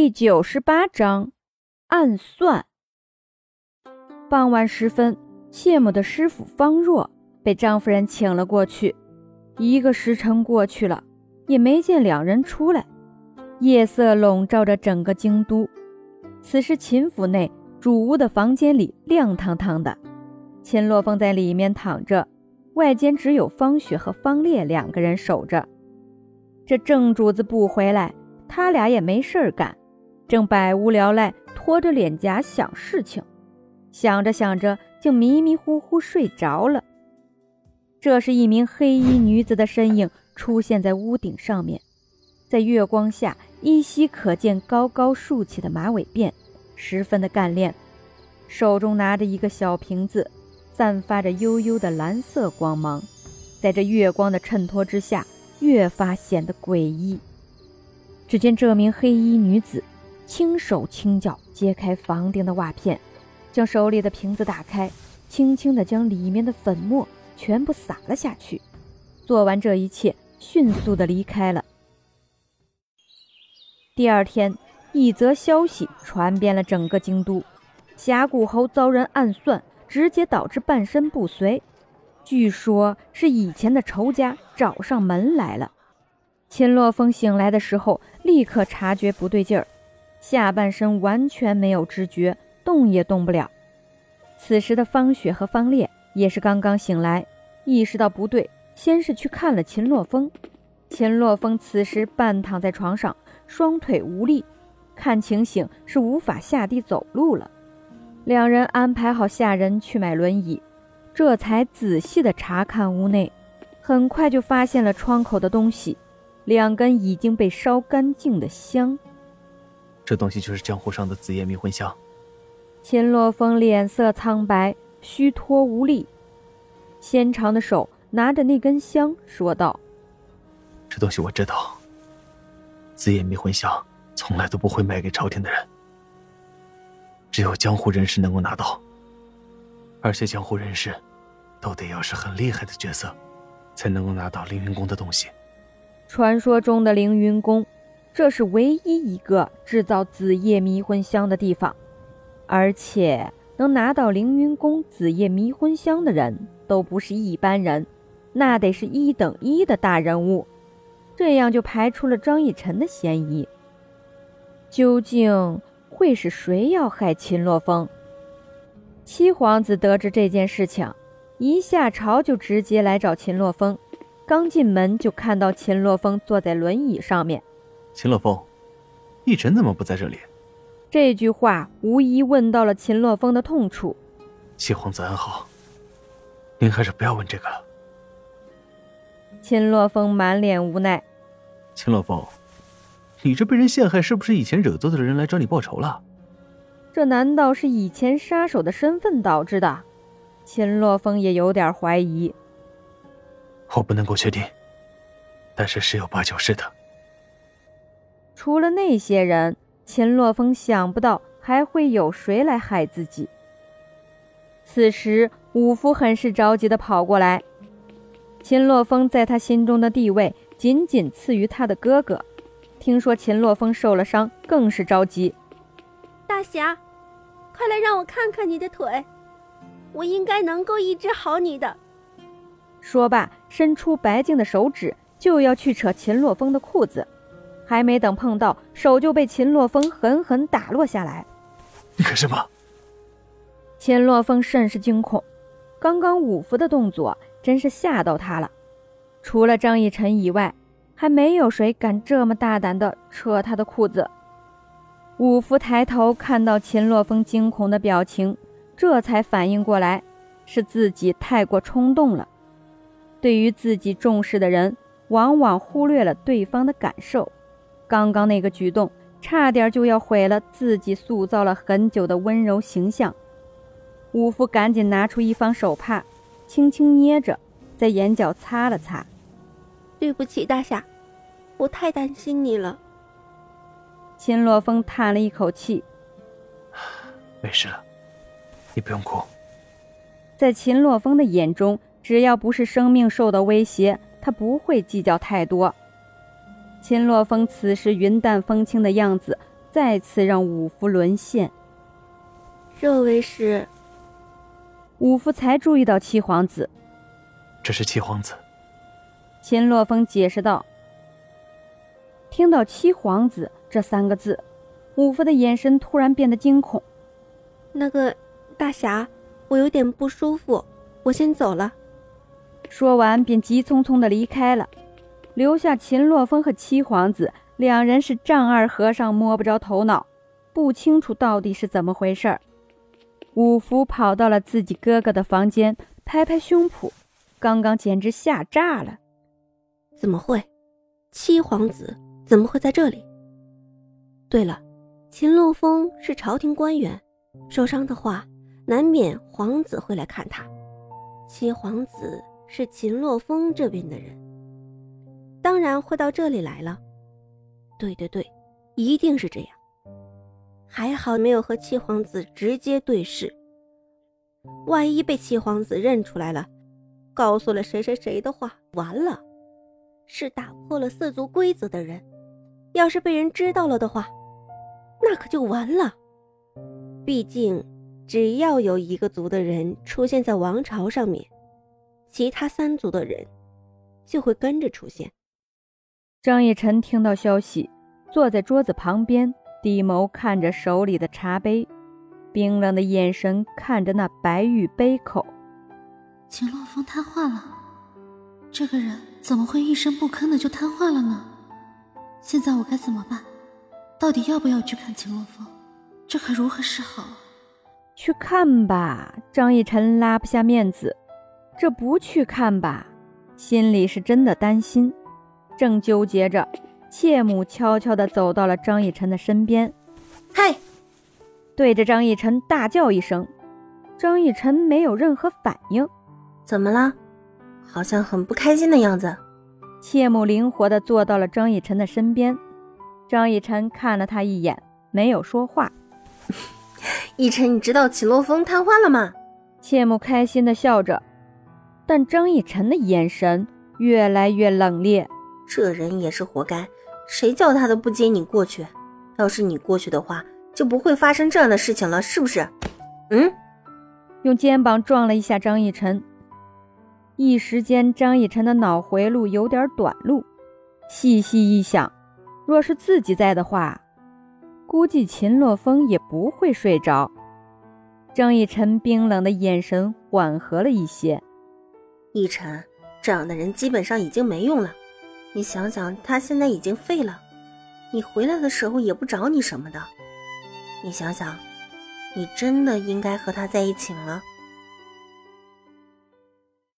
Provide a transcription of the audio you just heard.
第九十八章暗算。傍晚时分，谢母的师傅方若被张夫人请了过去。一个时辰过去了，也没见两人出来。夜色笼罩着整个京都。此时秦府内主屋的房间里亮堂堂的，秦洛风在里面躺着，外间只有方雪和方烈两个人守着。这正主子不回来，他俩也没事儿干。正百无聊赖，拖着脸颊想事情，想着想着，竟迷迷糊糊睡着了。这是一名黑衣女子的身影出现在屋顶上面，在月光下依稀可见高高竖起的马尾辫，十分的干练，手中拿着一个小瓶子，散发着幽幽的蓝色光芒，在这月光的衬托之下，越发显得诡异。只见这名黑衣女子。轻手轻脚揭开房顶的瓦片，将手里的瓶子打开，轻轻地将里面的粉末全部撒了下去。做完这一切，迅速地离开了。第二天，一则消息传遍了整个京都：峡谷侯遭人暗算，直接导致半身不遂。据说是以前的仇家找上门来了。秦洛风醒来的时候，立刻察觉不对劲儿。下半身完全没有知觉，动也动不了。此时的方雪和方烈也是刚刚醒来，意识到不对，先是去看了秦洛风。秦洛风此时半躺在床上，双腿无力，看情形是无法下地走路了。两人安排好下人去买轮椅，这才仔细的查看屋内，很快就发现了窗口的东西，两根已经被烧干净的香。这东西就是江湖上的紫叶迷魂香。秦洛风脸色苍白，虚脱无力，纤长的手拿着那根香，说道：“这东西我知道，紫叶迷魂香从来都不会卖给朝廷的人，只有江湖人士能够拿到，而且江湖人士都得要是很厉害的角色，才能够拿到凌云宫的东西。传说中的凌云宫。”这是唯一一个制造紫叶迷魂香的地方，而且能拿到凌云宫紫叶迷魂香的人都不是一般人，那得是一等一的大人物。这样就排除了张逸晨的嫌疑。究竟会是谁要害秦洛风？七皇子得知这件事情，一下朝就直接来找秦洛风。刚进门就看到秦洛风坐在轮椅上面。秦洛风，逸晨怎么不在这里？这句话无疑问到了秦洛风的痛处。七皇子安好，您还是不要问这个了。秦洛风满脸无奈。秦洛风，你这被人陷害，是不是以前惹罪的人来找你报仇了？这难道是以前杀手的身份导致的？秦洛风也有点怀疑。我不能够确定，但是十有八九是的。除了那些人，秦洛风想不到还会有谁来害自己。此时，五福很是着急地跑过来。秦洛风在他心中的地位仅仅次于他的哥哥，听说秦洛风受了伤，更是着急。大侠，快来让我看看你的腿，我应该能够医治好你的。说罢，伸出白净的手指就要去扯秦洛风的裤子。还没等碰到手，就被秦洛风狠狠打落下来。你干什么？秦洛风甚是惊恐，刚刚五福的动作真是吓到他了。除了张逸晨以外，还没有谁敢这么大胆的扯他的裤子。五福抬头看到秦洛风惊恐的表情，这才反应过来，是自己太过冲动了。对于自己重视的人，往往忽略了对方的感受。刚刚那个举动，差点就要毁了自己塑造了很久的温柔形象。武夫赶紧拿出一方手帕，轻轻捏着，在眼角擦了擦。对不起，大侠，我太担心你了。秦洛风叹了一口气：“没事了，你不用哭。”在秦洛风的眼中，只要不是生命受到威胁，他不会计较太多。秦洛风此时云淡风轻的样子，再次让五福沦陷。这位是？五福才注意到七皇子。这是七皇子。秦洛风解释道。听到“七皇子”这三个字，五福的眼神突然变得惊恐。那个大侠，我有点不舒服，我先走了。说完便急匆匆的离开了，留下秦洛风和七皇子两人是丈二和尚摸不着头脑，不清楚到底是怎么回事儿。五福跑到了自己哥哥的房间，拍拍胸脯，刚刚简直吓炸了。怎么会？七皇子怎么会在这里？对了，秦洛风是朝廷官员，受伤的话，难免皇子会来看他。七皇子。是秦洛风这边的人，当然会到这里来了。对对对，一定是这样。还好没有和七皇子直接对视，万一被七皇子认出来了，告诉了谁谁谁的话，完了。是打破了四族规则的人，要是被人知道了的话，那可就完了。毕竟，只要有一个族的人出现在王朝上面。其他三族的人就会跟着出现。张逸晨听到消息，坐在桌子旁边，低眸看着手里的茶杯，冰冷的眼神看着那白玉杯口。秦洛风瘫痪了，这个人怎么会一声不吭的就瘫痪了呢？现在我该怎么办？到底要不要去看秦洛风？这可如何是好？去看吧，张逸晨拉不下面子。这不去看吧，心里是真的担心。正纠结着，妾母悄悄地走到了张逸晨的身边，“嗨！”对着张逸晨大叫一声。张逸晨没有任何反应。怎么了？好像很不开心的样子。妾母灵活地坐到了张逸晨的身边。张逸晨看了他一眼，没有说话。逸晨，你知道秦洛风瘫痪了吗？妾母开心地笑着。但张逸晨的眼神越来越冷冽，这人也是活该，谁叫他都不接你过去？要是你过去的话，就不会发生这样的事情了，是不是？嗯，用肩膀撞了一下张逸晨，一时间张逸晨的脑回路有点短路。细细一想，若是自己在的话，估计秦洛风也不会睡着。张逸晨冰冷的眼神缓和了一些。逸晨，这样的人基本上已经没用了。你想想，他现在已经废了，你回来的时候也不找你什么的。你想想，你真的应该和他在一起吗？